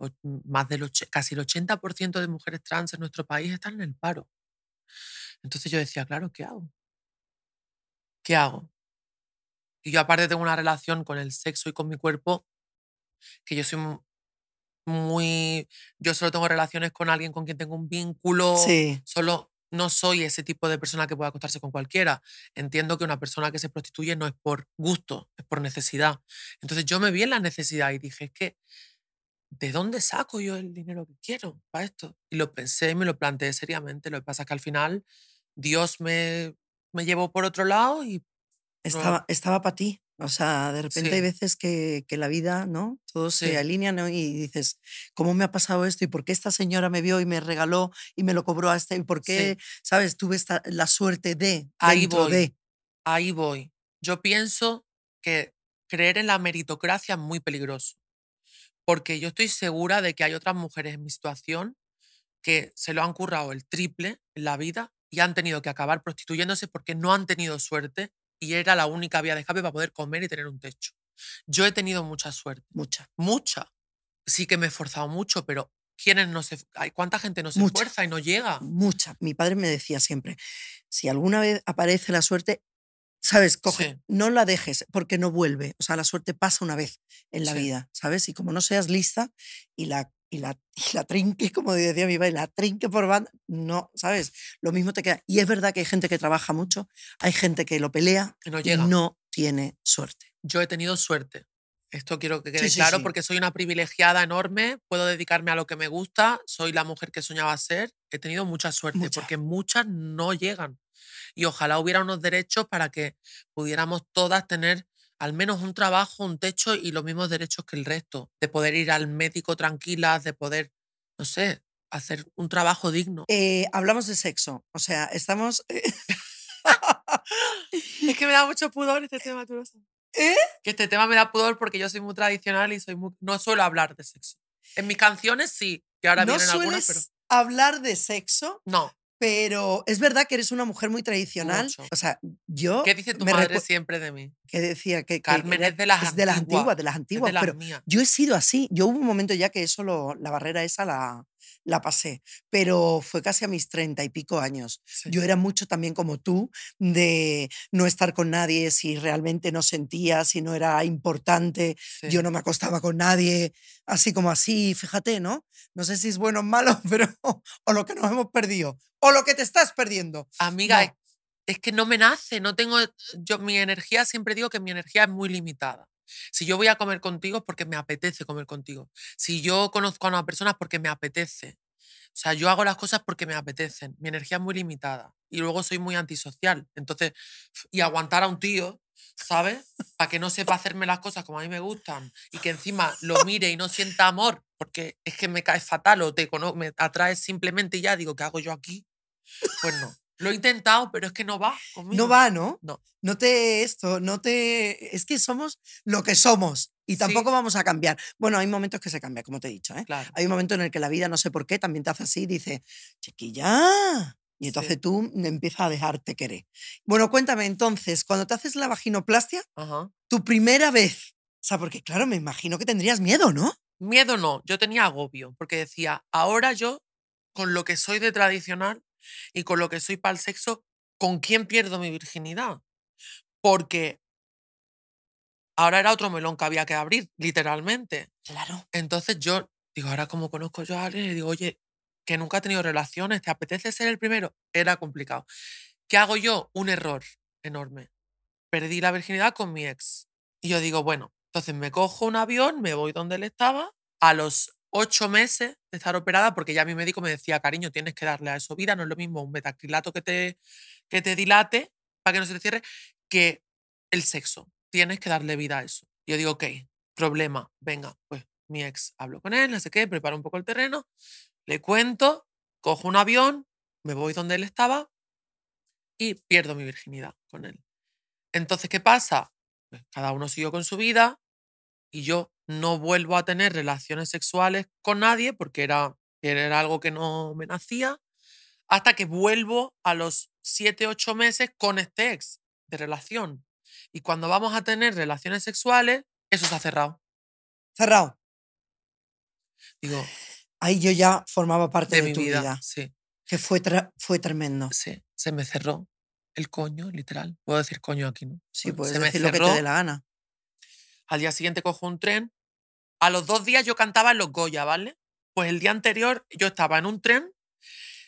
más del casi el 80% de mujeres trans en nuestro país están en el paro. Entonces yo decía, claro, ¿qué hago? ¿Qué hago? Y yo aparte tengo una relación con el sexo y con mi cuerpo que yo soy mu- muy... Yo solo tengo relaciones con alguien con quien tengo un vínculo. Sí, Solo no soy ese tipo de persona que pueda acostarse con cualquiera. Entiendo que una persona que se prostituye no es por gusto, es por necesidad. Entonces yo me vi en la necesidad y dije, es que, ¿de dónde saco yo el dinero que quiero para esto? Y lo pensé me lo planteé seriamente. Lo que pasa es que al final Dios me, me llevó por otro lado y estaba, estaba para ti. O sea, de repente hay Sí. veces que, que la vida, ¿no? Todo se Sí. alinea ¿no? y dices, ¿cómo me ha pasado esto? ¿Y por qué esta señora me vio y me regaló y me lo cobró a este? ¿Y por qué, sabes, tuve esta, la suerte de, Ahí voy. de? ahí voy. Yo pienso que creer en la meritocracia es muy peligroso. porque yo estoy segura de que hay otras mujeres en mi situación que se lo han currado el triple en la vida y han tenido que acabar prostituyéndose porque no han tenido suerte y era la única vía de escape para poder comer y tener un techo. Yo he tenido mucha suerte, Mucha. mucha. Sí que me he esforzado mucho, pero ¿quiénes no se, hay, ¿cuánta gente no se Mucha. esfuerza y no llega? Mucha. Mi padre me decía siempre, si alguna vez aparece la suerte, ¿sabes? Coge, Sí. no la dejes porque no vuelve. O sea, la suerte pasa una vez en la Sí. vida, ¿sabes? Y como no seas lista y la, y la, y la trinque, como decía mi padre, la trinque por banda, no, ¿sabes? Lo mismo te queda. Y es verdad que hay gente que trabaja mucho, hay gente que lo pelea Que no y llega. no tiene suerte. Yo he tenido suerte. Esto quiero que quede sí, claro sí. porque soy una privilegiada enorme, puedo dedicarme a lo que me gusta, soy la mujer que soñaba ser, he tenido mucha suerte porque muchas no llegan. Y ojalá hubiera unos derechos para que pudiéramos todas tener al menos un trabajo, un techo y los mismos derechos que el resto, de poder ir al médico tranquilas, de poder, no sé, hacer un trabajo digno. Eh, hablamos de sexo, o sea, estamos... Es que me da mucho pudor este tema, tú lo sabes. ¿Eh? Que este tema me da pudor porque yo soy muy tradicional y soy muy, no suelo hablar de sexo. En mis canciones sí, que ahora no vienen algunas, pero hablar de sexo, no. Pero es verdad que eres una mujer muy tradicional. Mucho. O sea, yo ¿Qué dice tu madre siempre de mí? que decía que, que Carmen era- es de las es de las antiguas, antiguas, de las Es antiguas, de las pero mías. yo he sido así. Yo hubo un momento ya que eso lo- la barrera esa la, la pasé, pero fue casi a mis treinta y pico años. Sí. Yo era mucho también como tú, de no estar con nadie si realmente no sentía, si no era importante. Sí. Yo no me acostaba con nadie, así como así, fíjate, ¿no? No sé si es bueno o malo, pero o lo que nos hemos perdido, o lo que te estás perdiendo. Amiga, No. es, es que no me nace, no tengo, yo mi energía, siempre digo que mi energía es muy limitada. Si yo voy a comer contigo porque me apetece comer contigo. Si yo conozco a una persona porque me apetece. O sea, yo hago las cosas porque me apetecen. Mi energía es muy limitada. Y luego soy muy antisocial. Entonces, y aguantar a un tío, ¿sabes? Para que no sepa hacerme las cosas como a mí me gustan y que encima lo mire y no sienta amor, porque es que me cae fatal o te me atraes simplemente y ya digo, ¿qué hago yo aquí? Pues no. Lo he intentado, pero es que no va conmigo. No va, ¿no? No. No te esto, no te... Es que somos lo que somos y Sí. tampoco vamos a cambiar. Bueno, hay momentos que se cambia, como te he dicho, ¿eh? Claro. Hay un momento en el que la vida, no sé por qué, también te hace así y dice, chiquilla. Y entonces Sí. tú empiezas a dejarte querer. Bueno, cuéntame entonces, cuando te haces la vaginoplastia, Ajá. tu primera vez, o sea, porque claro, me imagino que tendrías miedo, ¿no? Miedo no, yo tenía agobio, porque decía, ahora yo, con lo que soy de tradicional y con lo que soy para el sexo, ¿con quién pierdo mi virginidad? Porque ahora era otro melón que había que abrir, literalmente. Claro. Entonces yo digo, ahora como conozco yo a alguien, le digo, oye, que nunca he tenido relaciones, ¿te apetece ser el primero? Era complicado. ¿Qué hago yo? Un error enorme. Perdí la virginidad con mi ex. Y yo digo, bueno, entonces me cojo un avión, me voy donde él estaba, a los ocho meses de estar operada, porque ya mi médico me decía, cariño, tienes que darle a eso vida, no es lo mismo un metacrilato que te, que te dilate para que no se te cierre, que el sexo. Tienes que darle vida a eso. Yo digo, ok, problema, venga, pues mi ex hablo con él, no sé qué, preparo un poco el terreno, le cuento, cojo un avión, me voy donde él estaba y pierdo mi virginidad con él. Entonces, ¿qué pasa? Pues cada uno siguió con su vida y yo no vuelvo a tener relaciones sexuales con nadie porque era, era algo que no me nacía, hasta que vuelvo a los 7, 8 meses con este ex de relación. Y cuando vamos a tener relaciones sexuales, eso se ha cerrado. Cerrado. Digo, Ahí yo ya formaba parte de, de, mi tu vida, vida, sí, que fue, fue tremendo. sí, se me cerró el coño, literal. Puedo decir coño aquí, ¿no? Sí, puedes se me decir lo que te cerró. dé la gana. Al día siguiente cojo un tren. A los dos días yo cantaba en los Goya, ¿vale? Pues el día anterior yo estaba en un tren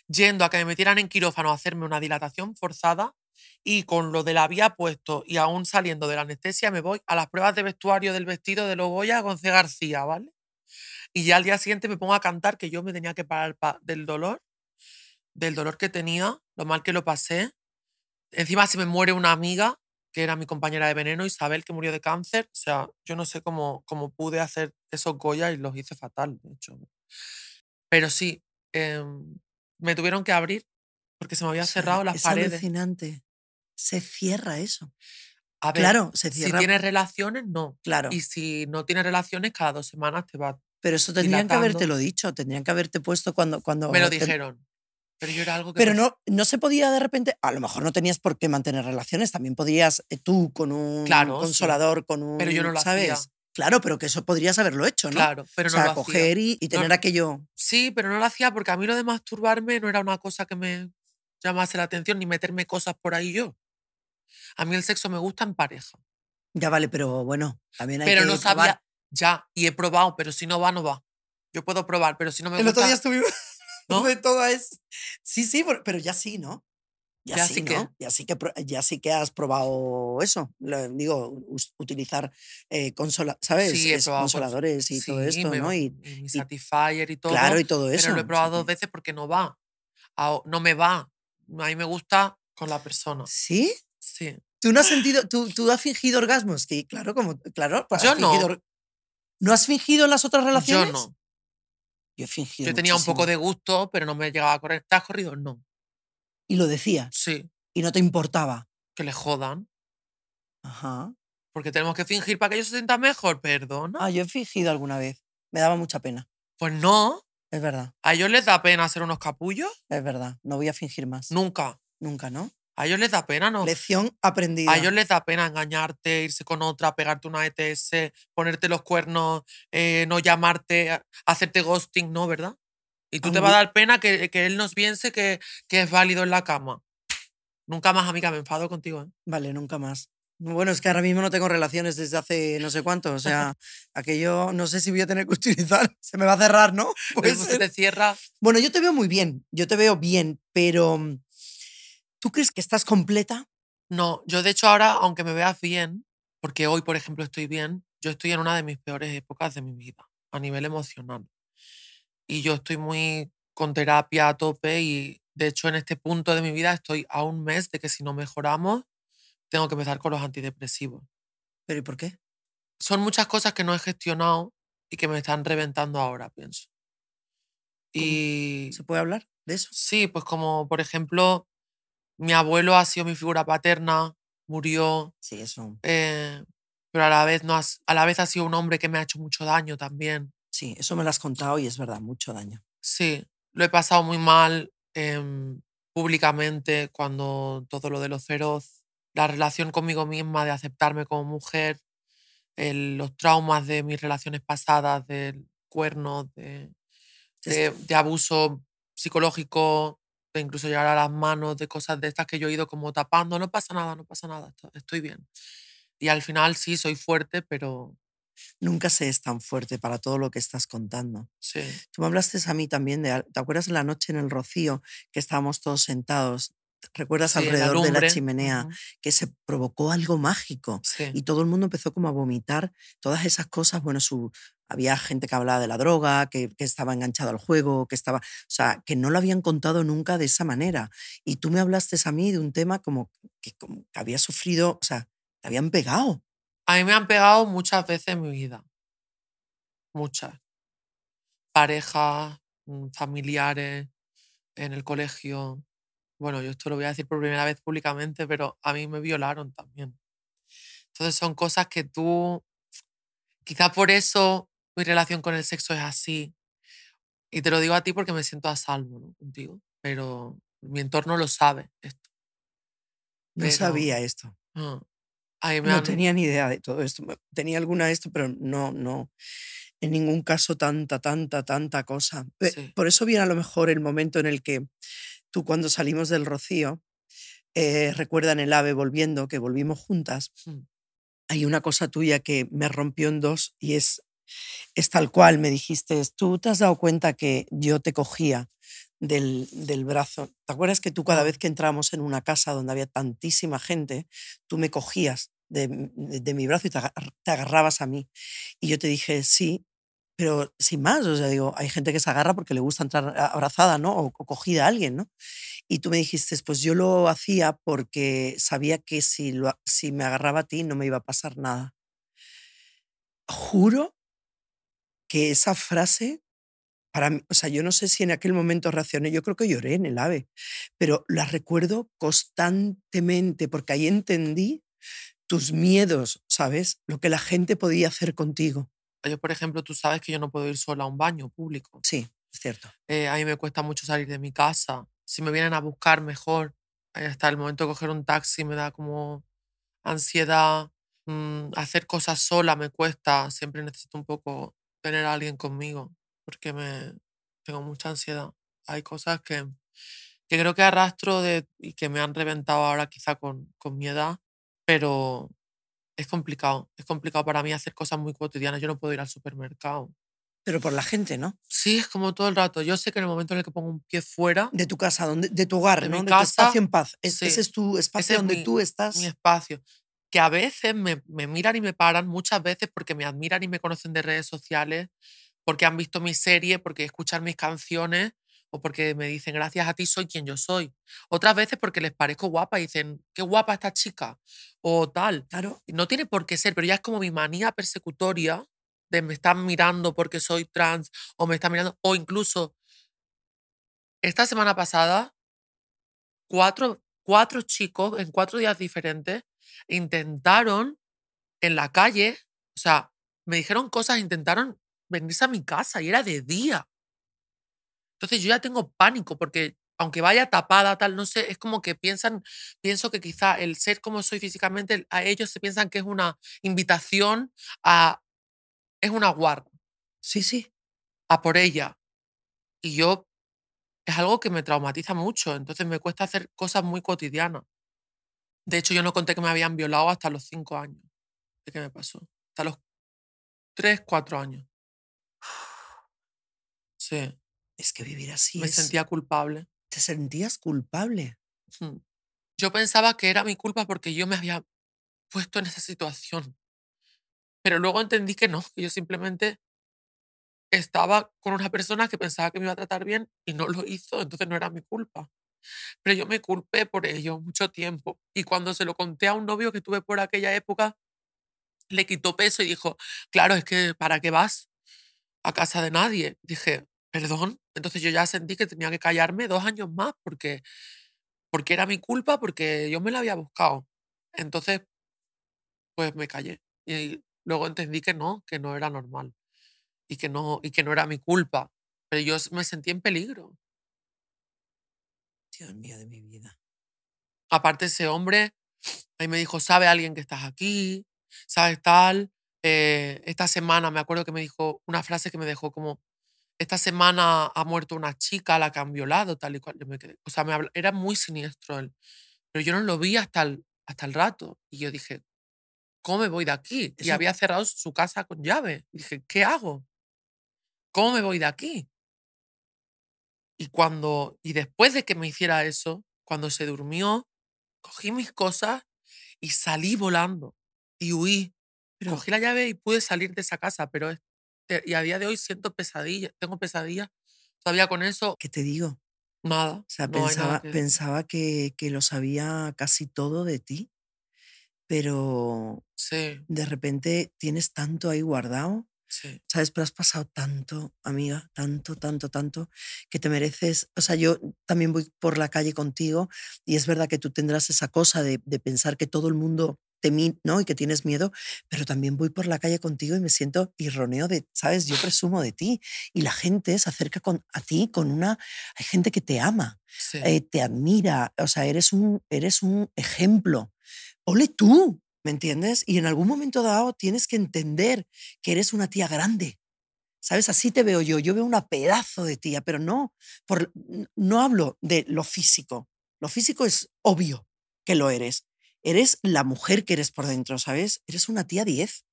yendo a que me metieran en quirófano a hacerme una dilatación forzada y con lo de la vía puesto y aún saliendo de la anestesia me voy a las pruebas de vestuario del vestido de los Goya con C. García, ¿vale? Y ya al día siguiente me pongo a cantar que yo me tenía que parar pa- del dolor, del dolor que tenía, lo mal que lo pasé. Encima se me muere una amiga que era mi compañera de veneno, Isabel, que murió de cáncer. O sea, yo no sé cómo, cómo pude hacer esos Goya y los hice fatal, de hecho. Pero sí, em, me tuvieron que abrir porque se me habían O sea, cerrado las es paredes. alucinante. Se cierra eso. A ver, Claro, se si cierra. tienes relaciones, no. Claro. Y si no tienes relaciones, cada dos semanas te va. Pero eso tendrían que dilatando. habértelo dicho, tendrían que haberte puesto cuando. cuando Me lo te- dijeron. Pero yo era algo que. Pero no- no, no se podía de repente, a lo mejor no tenías por qué mantener relaciones, también podías eh, tú con un Claro, sí. consolador, con un... Pero yo no lo ¿sabes? hacía. Claro, pero que eso podrías haberlo hecho, ¿no? Claro, pero o no sea, lo hacía. coger y, y tener aquello... Sí, pero no lo hacía porque a mí lo de masturbarme no era una cosa que me llamase la atención ni meterme cosas por ahí yo. A mí el sexo me gusta en pareja. Ya vale, pero bueno, también hay Pero que no probar. sabía. Ya, y he probado, pero si no va, no va. Yo puedo probar, pero si no me El gusta. otro día estuvimos ¿no? de todo es... Sí, sí, pero- ya sí, ¿no? Ya, Ya sí, que- Ya sí que, ya sí que has probado eso. lo- digo, utilizar eh, consola, ¿sabes? Sí, he Es- consoladores y todo esto, me- ¿no? Y, mi Satisfyer y todo. claro, y todo eso. pero lo he probado dos que- veces porque no va. No me va. A mí me gusta con la persona. ¿Sí? Sí. ¿Tú no has sentido, tú, tú has fingido orgasmos? Sí, claro, como, claro. pues Yo no. ¿No has fingido en las otras relaciones? Yo no. Yo he fingido Yo tenía un poco de gusto, pero no me llegaba a correr. ¿Te has corrido? No. Y lo decías, Sí. y no te importaba. Que le jodan. Ajá. Porque tenemos que fingir para que ellos se sientan mejor. Perdona. Ah, yo he fingido alguna vez. Me daba mucha pena. Pues no. Es verdad, ¿A ellos les da pena ser unos capullos? es verdad. No voy a fingir más. Nunca. Nunca, ¿no? A ellos les da pena, ¿no? Lección aprendida. A ellos les da pena engañarte, irse con otra, pegarte una ETS, ponerte los cuernos, eh, no llamarte, hacerte ghosting, ¿no? ¿Verdad? Y tú te va a dar pena que, que él nos piense que, que es válido en la cama. Nunca más, amiga, me enfado contigo. ¿eh? Vale, nunca más. Bueno, es que ahora mismo no tengo relaciones desde hace no sé cuánto. O sea, aquello no sé si voy a tener que utilizar. Se me va a cerrar, ¿no? Pues se te cierra. Bueno, yo te veo muy bien. Yo te veo bien, pero ¿tú crees que estás completa? No, yo de hecho ahora, aunque me veas bien, porque hoy, por ejemplo, estoy bien, yo estoy en una de mis peores épocas de mi vida, a nivel emocional. Y yo estoy muy con terapia a tope y de hecho en este punto de mi vida estoy a un mes de que si no mejoramos, tengo que empezar con los antidepresivos. ¿Pero y por qué? Son muchas cosas que no he gestionado y que me están reventando ahora, pienso. ¿Cómo? Y ¿Se puede hablar de eso? sí, pues como por ejemplo, mi abuelo ha sido mi figura paterna, murió, Sí, eso. eh, pero a la, vez no has- a la vez ha sido un hombre que me ha hecho mucho daño también. Sí, eso me lo has contado y es verdad, mucho daño. Sí, lo he pasado muy mal em, públicamente cuando todo lo de lo feroz, la relación conmigo misma, de aceptarme como mujer, el- los traumas de mis relaciones pasadas, del cuerno, de, de, de abuso psicológico, de incluso llegar a las manos, de cosas de estas que yo he ido como tapando, no pasa nada, no pasa nada, esto- estoy bien. Y al final sí, soy fuerte, pero Nunca se es tan fuerte para todo lo que estás contando. sí. Tú me hablaste a mí también de, ¿te acuerdas de la noche en el Rocío que estábamos todos sentados? ¿Recuerdas sí, en la alrededor de la chimenea que se provocó algo mágico? sí. Y todo el mundo empezó como a vomitar todas esas cosas. Bueno, su, había gente que hablaba de la droga, que, que estaba enganchado al juego, que estaba, o sea, que no lo habían contado nunca de esa manera. Y tú me hablaste a mí de un tema como que, como que había sufrido, o sea, te habían pegado. A mí me han pegado muchas veces en mi vida. Muchas. Parejas, mm, familiares, en el colegio. Bueno, yo esto lo voy a decir por primera vez públicamente, pero a mí me violaron también. Entonces son cosas que tú, quizá por eso mi relación con el sexo es así. Y te lo digo a ti porque me siento a salvo ¿no? contigo, pero mi entorno lo sabe esto. No sabía esto. Ah, me No han- tenía ni idea de todo esto. Tenía alguna de esto, pero no, no. En ningún caso tanta, tanta, tanta cosa. Sí. Por eso viene a lo mejor el momento en el que tú cuando salimos del Rocío, eh, recuerdan el ave volviendo, que volvimos juntas. Mm. Hay una cosa tuya que me rompió en dos y es, es tal cual. Me dijiste, tú te has dado cuenta que yo te cogía del, del brazo. ¿Te acuerdas que tú cada vez que entramos en una casa donde había tantísima gente, tú me cogías de, de- mi brazo y te, agar- te agarrabas a mí? Y yo te dije, sí, pero sin más. O sea, digo, hay gente que se agarra porque le gusta entrar abrazada, ¿no? O, cogida a alguien, ¿no? Y tú me dijiste, pues yo lo hacía porque sabía que si, lo, si me agarraba a ti no me iba a pasar nada. Juro que esa frase, para mí, o sea, yo no sé si en aquel momento reaccioné, yo creo que lloré en el ave, pero la recuerdo constantemente porque ahí entendí tus miedos, ¿sabes? Lo que la gente podía hacer contigo. Yo, por ejemplo, tú sabes que yo no puedo ir sola a un baño público. Sí, es cierto. Eh, a mí me cuesta mucho salir de mi casa. Si me vienen a buscar, mejor. Hasta el momento de coger un taxi me da como ansiedad. Mm, hacer cosas sola me cuesta. Siempre necesito un poco tener a alguien conmigo porque me tengo mucha ansiedad. Hay cosas que, que creo que arrastro de, y que me han reventado ahora quizá con, con mi edad, pero es complicado. Es complicado para mí hacer cosas muy cotidianas. Yo no puedo ir al supermercado. Pero por la gente, ¿no? Sí, es como todo el rato. Yo sé que en el momento en el que pongo un pie fuera, De tu casa, donde, de tu hogar, De ¿no? mi de tu casa, espacio en paz. Es- sí. Ese es tu espacio Ese es donde mi- tú estás. mi espacio, que a veces me, me miran y me paran, muchas veces porque me admiran y me conocen de redes sociales, porque han visto mi serie, porque escuchan mis canciones o porque me dicen gracias a ti soy quien yo soy. Otras veces porque les parezco guapa y dicen qué guapa esta chica o tal. Claro. No tiene por qué ser, pero ya es como mi manía persecutoria de me están mirando porque soy trans o me están mirando, o incluso esta semana pasada, cuatro, cuatro chicos en cuatro días diferentes intentaron en la calle, o sea, me dijeron cosas, intentaron venirse a mi casa y era de día. Entonces yo ya tengo pánico porque aunque vaya tapada, tal, no sé, es como que piensan, pienso que quizá el ser como soy físicamente, a ellos se piensan que es una invitación a, es una guarda, Sí, sí. a por ella. Y yo, es algo que me traumatiza mucho, entonces me cuesta hacer cosas muy cotidianas. De hecho, yo no conté que me habían violado hasta los cinco años. ¿De qué me pasó? Hasta los tres, cuatro años. Sí, Es que vivir así me es- sentía culpable. Te sentías culpable. Yo pensaba que era mi culpa porque yo me había puesto en esa situación. Pero luego entendí que no, que yo simplemente estaba con una persona que pensaba que me iba a tratar bien y no lo hizo, entonces no era mi culpa. Pero yo me culpé por ello mucho tiempo. Y cuando se lo conté a un novio que tuve por aquella época, le quitó peso y dijo, claro, es que ¿para qué vas a casa de nadie? Dije, perdón. Entonces yo ya sentí que tenía que callarme dos años más porque porque era mi culpa, porque yo me la había buscado. Entonces, pues me callé. Y luego entendí que no, que no era normal. Y que no, y que no era mi culpa. Pero yo me sentí en peligro. Dios mío de mi vida. Aparte, ese hombre ahí me dijo, ¿sabe alguien que estás aquí? ¿Sabes tal? Eh, esta semana me acuerdo que me dijo una frase que me dejó como, esta semana ha muerto una chica a la que han violado, tal y cual. Yo me quedé- o sea, me habla- era muy siniestro él. Pero yo no lo vi hasta el, hasta el rato. Y yo dije, ¿cómo me voy de aquí? Y Eso- había cerrado su casa con llave. Y dije, ¿qué hago? ¿Cómo me voy de aquí? Y cuando, y después de que me hiciera eso, cuando se durmió, cogí mis cosas y salí volando y huí. Pero- Cogí la llave y pude salir de esa casa, pero es- te- y a día de hoy siento pesadillas, tengo pesadillas. Todavía con eso, ¿Qué te digo? nada. O sea, no nada pensaba, que- pensaba que, que lo sabía casi todo de ti, pero Sí, de repente tienes tanto ahí guardado, sí. ¿sabes? Pero has pasado tanto, amiga, tanto, tanto, tanto, que te mereces. O sea, yo también voy por la calle contigo y es verdad que tú tendrás esa cosa de, de pensar que todo el mundo te ¿no? Y que tienes miedo, pero también voy por la calle contigo y me siento irroneo de, ¿sabes? Yo presumo de ti y la gente se acerca con, a ti con una... Hay gente que te ama, sí. eh, te admira, o sea, eres un, eres un ejemplo. Ole tú, ¿me entiendes? Y en algún momento dado tienes que entender que eres una tía grande. ¿Sabes? Así te veo yo. Yo veo una pedazo de tía, pero no, por, no hablo de lo físico. Lo físico es obvio que lo eres. Eres la mujer que eres por dentro, ¿sabes? Eres una tía 10.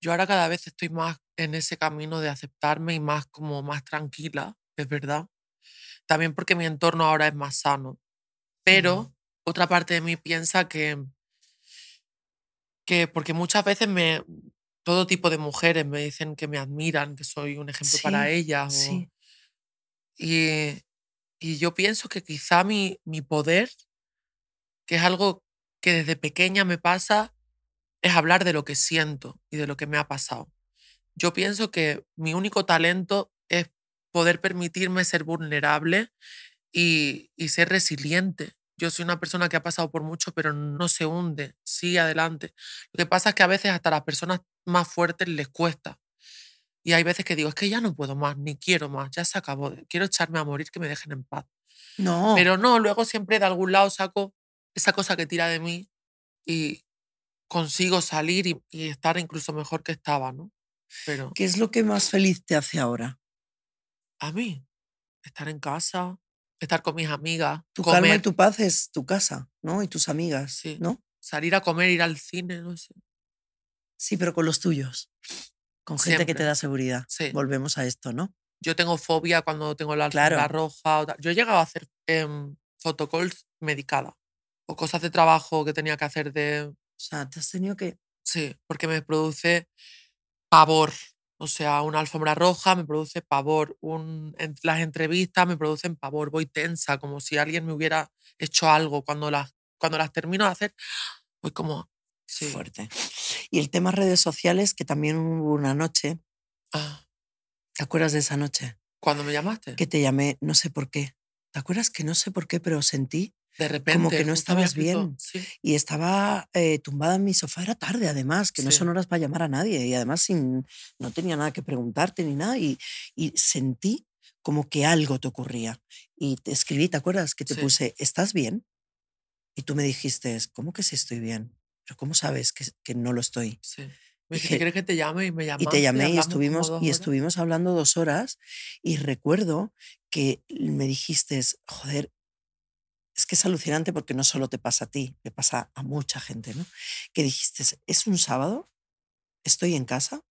Yo ahora cada vez estoy más en ese camino de aceptarme y más como más tranquila, es verdad. También porque mi entorno ahora es más sano. Pero otra parte de mí piensa que, que porque muchas veces me, todo tipo de mujeres me dicen que me admiran, que soy un ejemplo para ellas. o- sí. y, y yo pienso que quizá mi, mi poder, que es algo que desde pequeña me pasa, es hablar de lo que siento y de lo que me ha pasado. Yo pienso que mi único talento es poder permitirme ser vulnerable y, y ser resiliente Yo soy una persona que ha pasado por mucho, pero no se hunde, sigue adelante. Lo que pasa es que a veces hasta a las personas más fuertes les cuesta. Y hay veces que digo, es que ya no puedo más, ni quiero más, ya se acabó, quiero echarme a morir, que me dejen en paz. No. Pero no, luego siempre de algún lado saco esa cosa que tira de mí y consigo salir y, y estar incluso mejor que estaba, ¿no? Pero ¿Qué es lo que más feliz te hace ahora? a mí, estar en casa, estar con mis amigas, Tu comer, calma y tu paz es tu casa, ¿no? Y tus amigas, Sí. ¿no? salir a comer, ir al cine, no sé. Sí, pero con los tuyos. Con gente que te da seguridad. Sí. Volvemos a esto, ¿no? Yo tengo fobia cuando tengo la Claro. roja. o tal. Yo he llegado a hacer em, photocalls medicada o cosas de trabajo que tenía que hacer de... O sea, te has tenido que... Sí, porque me produce pavor. O sea, una alfombra roja me produce pavor. Un, en- las entrevistas me producen pavor. Voy tensa, como si alguien me hubiera hecho algo. Cuando las, cuando las termino de hacer, voy como... Sí. Fuerte. Y el tema redes sociales, que también hubo una noche, Ah, ¿te acuerdas de esa noche? cuando me llamaste, Que te llamé, no sé por qué. ¿Te acuerdas que no sé por qué, pero sentí de repente... que no estabas bien. Sí. y estaba eh, tumbada en mi sofá? Era tarde, además, que no son horas para llamar a nadie y además sin, no tenía nada que preguntarte ni nada y, y sentí como que algo te ocurría. Y te escribí, ¿te acuerdas? Que te Sí. puse, ¿estás bien? Y tú me dijiste, ¿cómo que sí estoy bien? ¿Pero cómo sabes que, que no lo estoy? Sí. Me Dije- ¿quieres que te llame? Y me Y llamaste. te llamé y como estuvimos, y estuvimos hablando dos horas y recuerdo que me dijiste, joder, es que es alucinante porque no solo te pasa a ti, le pasa a mucha gente, ¿no? Que dijiste, es un sábado, estoy en casa,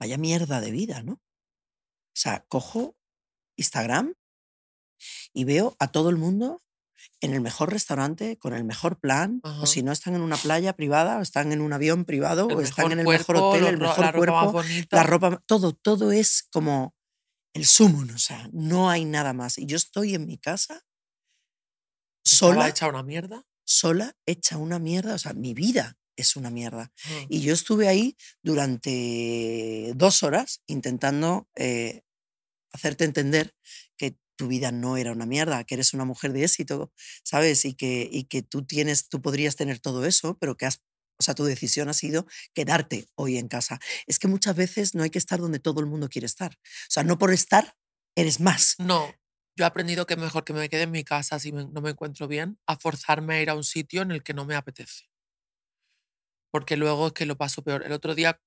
vaya mierda de vida, ¿no? O sea, cojo Instagram y veo a todo el mundo en el mejor restaurante, con el mejor plan, Ajá. o si no están en una playa privada, o están en un avión privado, El o están en el mejor hotel, el mejor la cuerpo, la ropa, todo, todo es como el sumo, o sea, no hay nada más. Y yo estoy en mi casa, sola, hecha una mierda. sola, hecha una mierda, o sea, mi vida es una mierda. Ajá. Y yo estuve ahí durante dos horas intentando eh, hacerte entender que tu vida no era una mierda, que eres una mujer de éxito, ¿sabes? Y que, y que tú tienes, tú podrías tener todo eso, pero que has, o sea, tu decisión ha sido quedarte hoy en casa. Es que muchas veces no hay que estar donde todo el mundo quiere estar. O sea, no por estar eres más. No, yo he aprendido que mejor que me quede en mi casa si no me encuentro bien, a forzarme a ir a un sitio en el que no me apetece. Porque luego es que lo paso peor. El otro día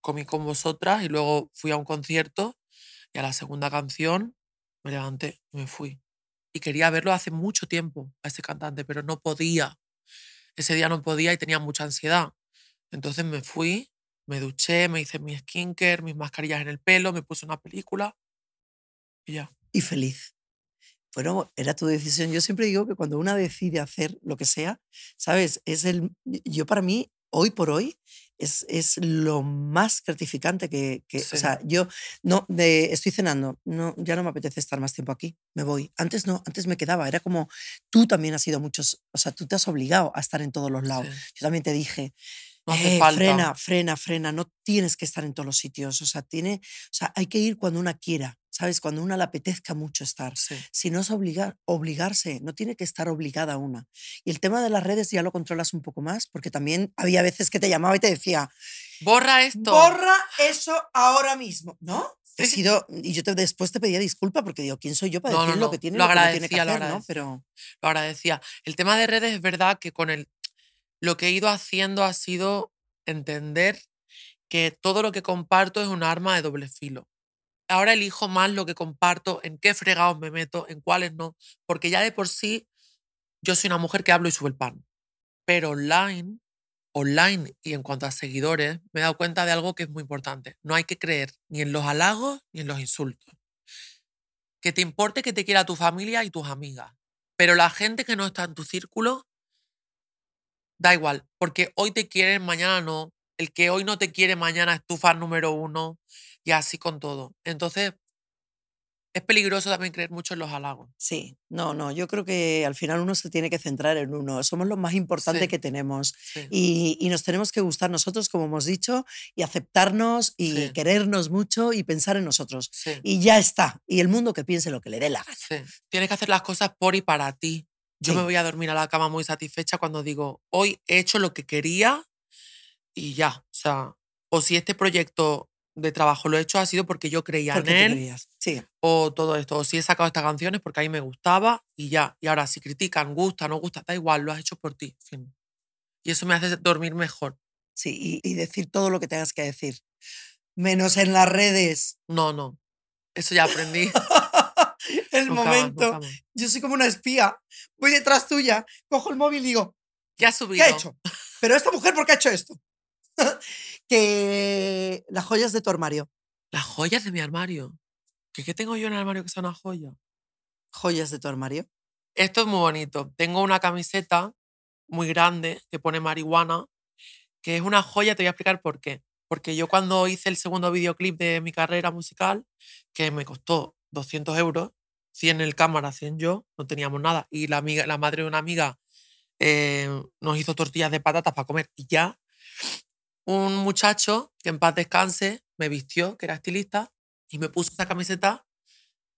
comí con vosotras y luego fui a un concierto y a la segunda canción me levanté y me fui. Y quería verlo hace mucho tiempo a ese cantante, pero no podía. Ese día no podía y tenía mucha ansiedad. Entonces me fui, me duché, me hice mi skincare, mis mascarillas en el pelo, me puse una película y ya. Y feliz. Bueno, era tu decisión. Yo siempre digo que cuando una decide hacer lo que sea, ¿sabes? Es el. Yo para mí, hoy por hoy, es, es lo más gratificante que. que- Sí. O sea, yo no de, estoy cenando, no, ya no me apetece estar más tiempo aquí, me voy. Antes no, antes me quedaba. Era como tú también has sido muchos. O sea, tú te has obligado a estar en todos los lados. Sí. Yo también te dije, No hace "Eh, falta. frena, frena, frena, no tienes que estar en todos los sitios. O sea, tiene, o sea, hay que ir cuando una quiera, ¿sabes? Cuando una le apetezca mucho estar. Sí. Si no es obligar, obligarse, no tiene que estar obligada una. Y el tema de las redes ya lo controlas un poco más, porque también había veces que te llamaba y te decía, Borra esto. borra eso ahora mismo, ¿no? He sido, y yo te, después te pedía disculpa porque digo, ¿quién soy yo para No, no, decir lo no, que tiene lo lo, que no tiene que lo hacer, agradecía. Pero Lo agradecía. El tema de redes es verdad que con el lo que he ido haciendo ha sido entender que todo lo que comparto es un arma de doble filo. Ahora elijo más lo que comparto, en qué fregados me meto, en cuáles no, porque ya de por sí yo soy una mujer que hablo y sube el pan. Pero online, online y en cuanto a seguidores, me he dado cuenta de algo que es muy importante. No hay que creer ni en los halagos ni en los insultos. Que te importe que te quiera tu familia y tus amigas. Pero la gente que no está en tu círculo, da igual, porque hoy te quieren, mañana no. El que hoy no te quiere, mañana es tu fan número uno y así con todo. Entonces, es peligroso también creer mucho en los halagos. sí, no, no, yo creo que al final uno se tiene que centrar en uno. Somos lo más importante Sí. que tenemos. Sí. Y, y nos tenemos que gustar nosotros, como hemos dicho, y aceptarnos y Sí. querernos mucho y pensar en nosotros. Y ya está. Y el mundo que piense lo que le dé la gana. Tienes que hacer las cosas por y para ti. Yo me voy a dormir a la cama muy satisfecha cuando digo, hoy he hecho lo que quería y ya. O sea, o si este proyecto de trabajo lo he hecho ha sido porque yo creía Porque en él. Sí. o todo esto. O si he sacado estas canciones porque a mí me gustaba y ya. Y ahora, si critican, gusta, no gusta, da igual, lo has hecho por ti. fin. Y eso me hace dormir mejor. Sí, y, y decir todo lo que tengas que decir. Menos en las redes. No, no. Eso ya aprendí. el Nunca momento. más. Yo soy como una espía. Voy detrás tuya, cojo el móvil y digo, ¿Qué has ¿qué subido? ha hecho? Pero esta mujer, ¿por qué ha hecho esto? que las joyas de tu armario. Las joyas de mi armario. ¿Qué, ¿Qué tengo yo en el armario que sea una joya? Joyas de tu armario. Esto es muy bonito. Tengo una camiseta muy grande que pone marihuana, que es una joya, te voy a explicar por qué. Porque yo cuando hice el segundo videoclip de mi carrera musical, que me costó 200 euros, 100 el cámara, 100 yo, no teníamos nada, y la, amiga, la madre de una amiga eh, nos hizo tortillas de patatas para comer y ya, un muchacho que en paz descanse me vistió, que era estilista, y me puso esa camiseta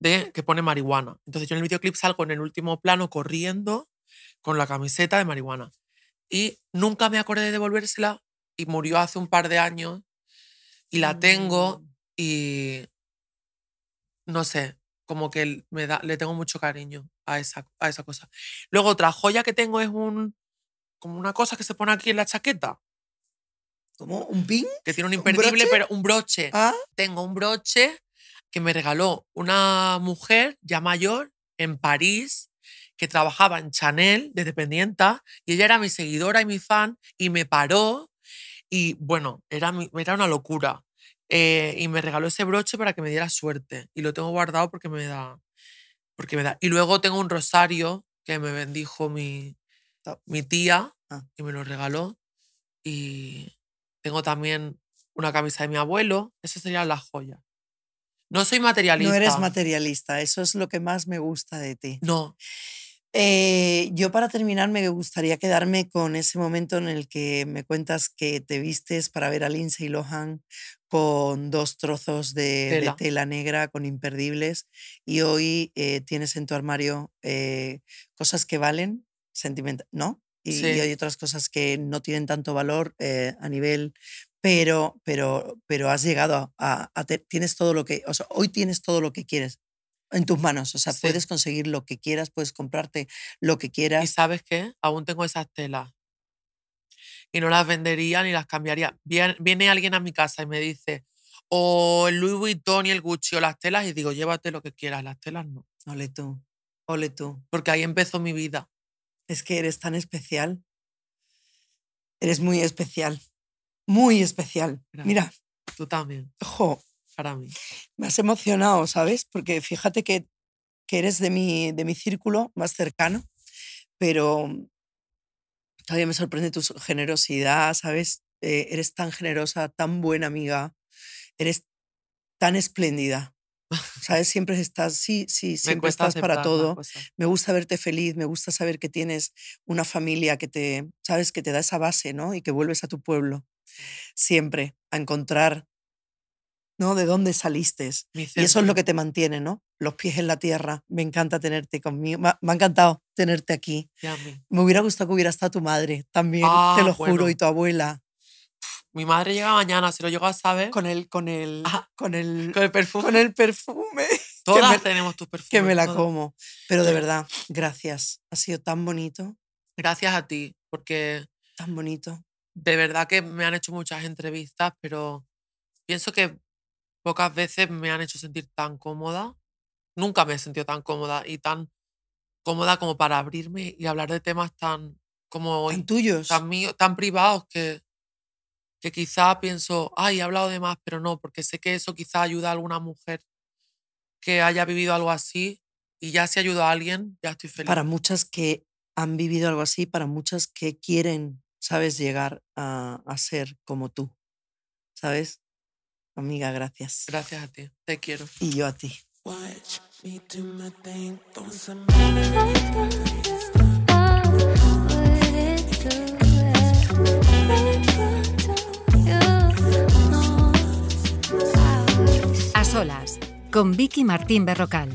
de que pone marihuana. Entonces yo en el videoclip salgo en el último plano corriendo con la camiseta de marihuana. Y nunca me acordé de devolvérsela y murió hace un par de años y la tengo Mm. y no sé, como que l- me da, le tengo mucho cariño a esa, a esa cosa. Luego otra joya que tengo es un como una cosa que se pone aquí en la chaqueta, ¿Cómo? ¿Un pin? que tiene un ¿Un imperdible, broche? pero un broche Ah, tengo un broche que me regaló una mujer ya mayor en París que trabajaba en Chanel de dependienta y ella era mi seguidora y mi fan y me paró y bueno, era, era una locura. Eh, y me regaló ese broche para que me diera suerte y lo tengo guardado porque me da porque me da y luego tengo un rosario que me bendijo mi, mi tía Ah. y me lo regaló y tengo también una camisa de mi abuelo esas serían las joyas no soy materialista no eres materialista. Eso es lo que más me gusta de ti. no Eh, yo para terminar me gustaría quedarme con ese momento en el que me cuentas que te vistes para ver a Lindsay Lohan con dos trozos de tela, negra con imperdibles y hoy eh, tienes en tu armario eh, cosas que valen, sentimental, ¿no? Y, Sí. y hay otras cosas que no tienen tanto valor eh, a nivel, pero, pero, pero has llegado a, a te- tienes todo lo que, o sea, hoy tienes todo lo que quieres en tus manos, o sea, Sí. puedes conseguir lo que quieras, puedes comprarte lo que y quieras. sabes qué aún tengo esas telas y no las vendería ni las cambiaría viene, viene alguien a mi casa y me dice o el Louis Vuitton y el Gucci o las telas y digo llévate lo que quieras las telas no Ole tú, ole tú. porque ahí empezó mi vida Es que eres tan especial. Eres muy especial. Muy especial. Mira, tú también jo, para mí me has emocionado, ¿sabes? Porque fíjate que, que eres de mi, de mi círculo más cercano, pero todavía me sorprende tu generosidad, ¿sabes? Eh, eres tan generosa, tan buena amiga, eres tan espléndida. ¿Sabes? Siempre estás, sí, sí, siempre estás para aceptar todo. Me gusta verte feliz, me gusta saber que tienes una familia que te, sabes, que te da esa base, ¿no? Y que vuelves a tu pueblo siempre a encontrar, ¿no? De dónde saliste. Y eso es lo que te mantiene, ¿no? Los pies en la tierra. Me encanta tenerte conmigo. Me ha, encantado tenerte aquí. Me hubiera gustado que hubiera estado tu madre también, te Ah, lo juro, y tu abuela. Mi madre llega mañana si lo llego a saber Con el, con el, Ah, con el, con el perfume con el perfume. todas me- tenemos tus perfumes Que me la todas. como. Pero de verdad, gracias. Ha sido tan bonito, gracias a ti porque tan bonito. de verdad que me han hecho muchas entrevistas, pero pienso que pocas veces me han hecho sentir tan cómoda. Nunca me he sentido tan cómoda y tan cómoda como para abrirme y hablar de temas tan como Tan tuyos. tan míos, tan privados que que quizá pienso, ay, he hablado de más, pero no, porque sé que eso quizá ayuda a alguna mujer que haya vivido algo así y ya si ayuda a alguien, ya estoy feliz. para muchas que han vivido algo así, para muchas que quieren, sabes, llegar a, a ser como tú. ¿Sabes? Amiga, gracias. Gracias a ti, te quiero. Y yo a ti. Watch me do my thing, con Vicky Martín Berrocal.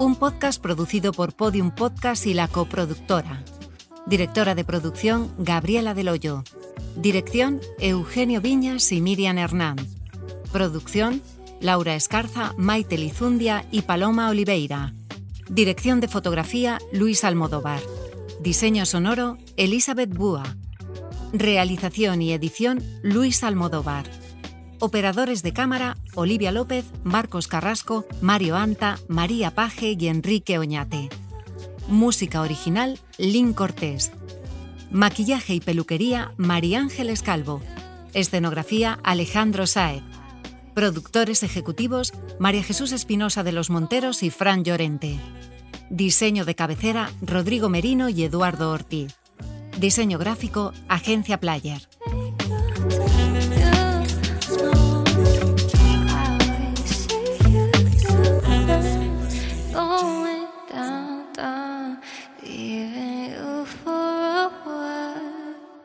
un podcast producido por Podium Podcast y la coproductora. Directora de producción Gabriela Del Hoyo. Dirección Eugenio Viñas y Miriam Hernán. Producción Laura Escarza, Maite Lizundia y Paloma Oliveira. Dirección de fotografía Luis Almodóvar. Diseño sonoro Elizabeth Búa. Realización y edición Luis Almodóvar. Operadores de cámara Olivia López, Marcos Carrasco, Mario Anta, María Paje y Enrique Oñate. Música original Lynn Cortés. Maquillaje y peluquería María Ángeles Calvo. Escenografía Alejandro Saez. Productores ejecutivos María Jesús Espinosa de los Monteros y Fran Llorente. Diseño de cabecera Rodrigo Merino y Eduardo Ortiz. Diseño gráfico Agencia Player.